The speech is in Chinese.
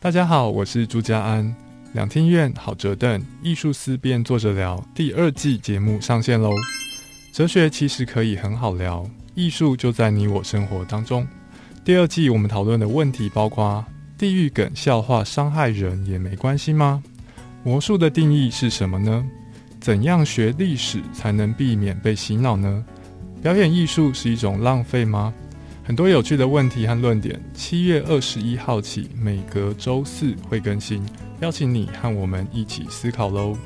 大家好，我是朱家安。两厅院好折凳，艺术思辨坐着聊第二季节目上线喽。哲学其实可以很好聊，艺术就在你我生活当中。第二季我们讨论的问题包括：地狱梗笑话伤害人也没关系吗？魔术的定义是什么呢？怎样学历史才能避免被洗脑呢？表演艺术是一种浪费吗？很多有趣的问题和论点。七月二十一号起，每隔周四会更新，邀请你和我们一起思考喽。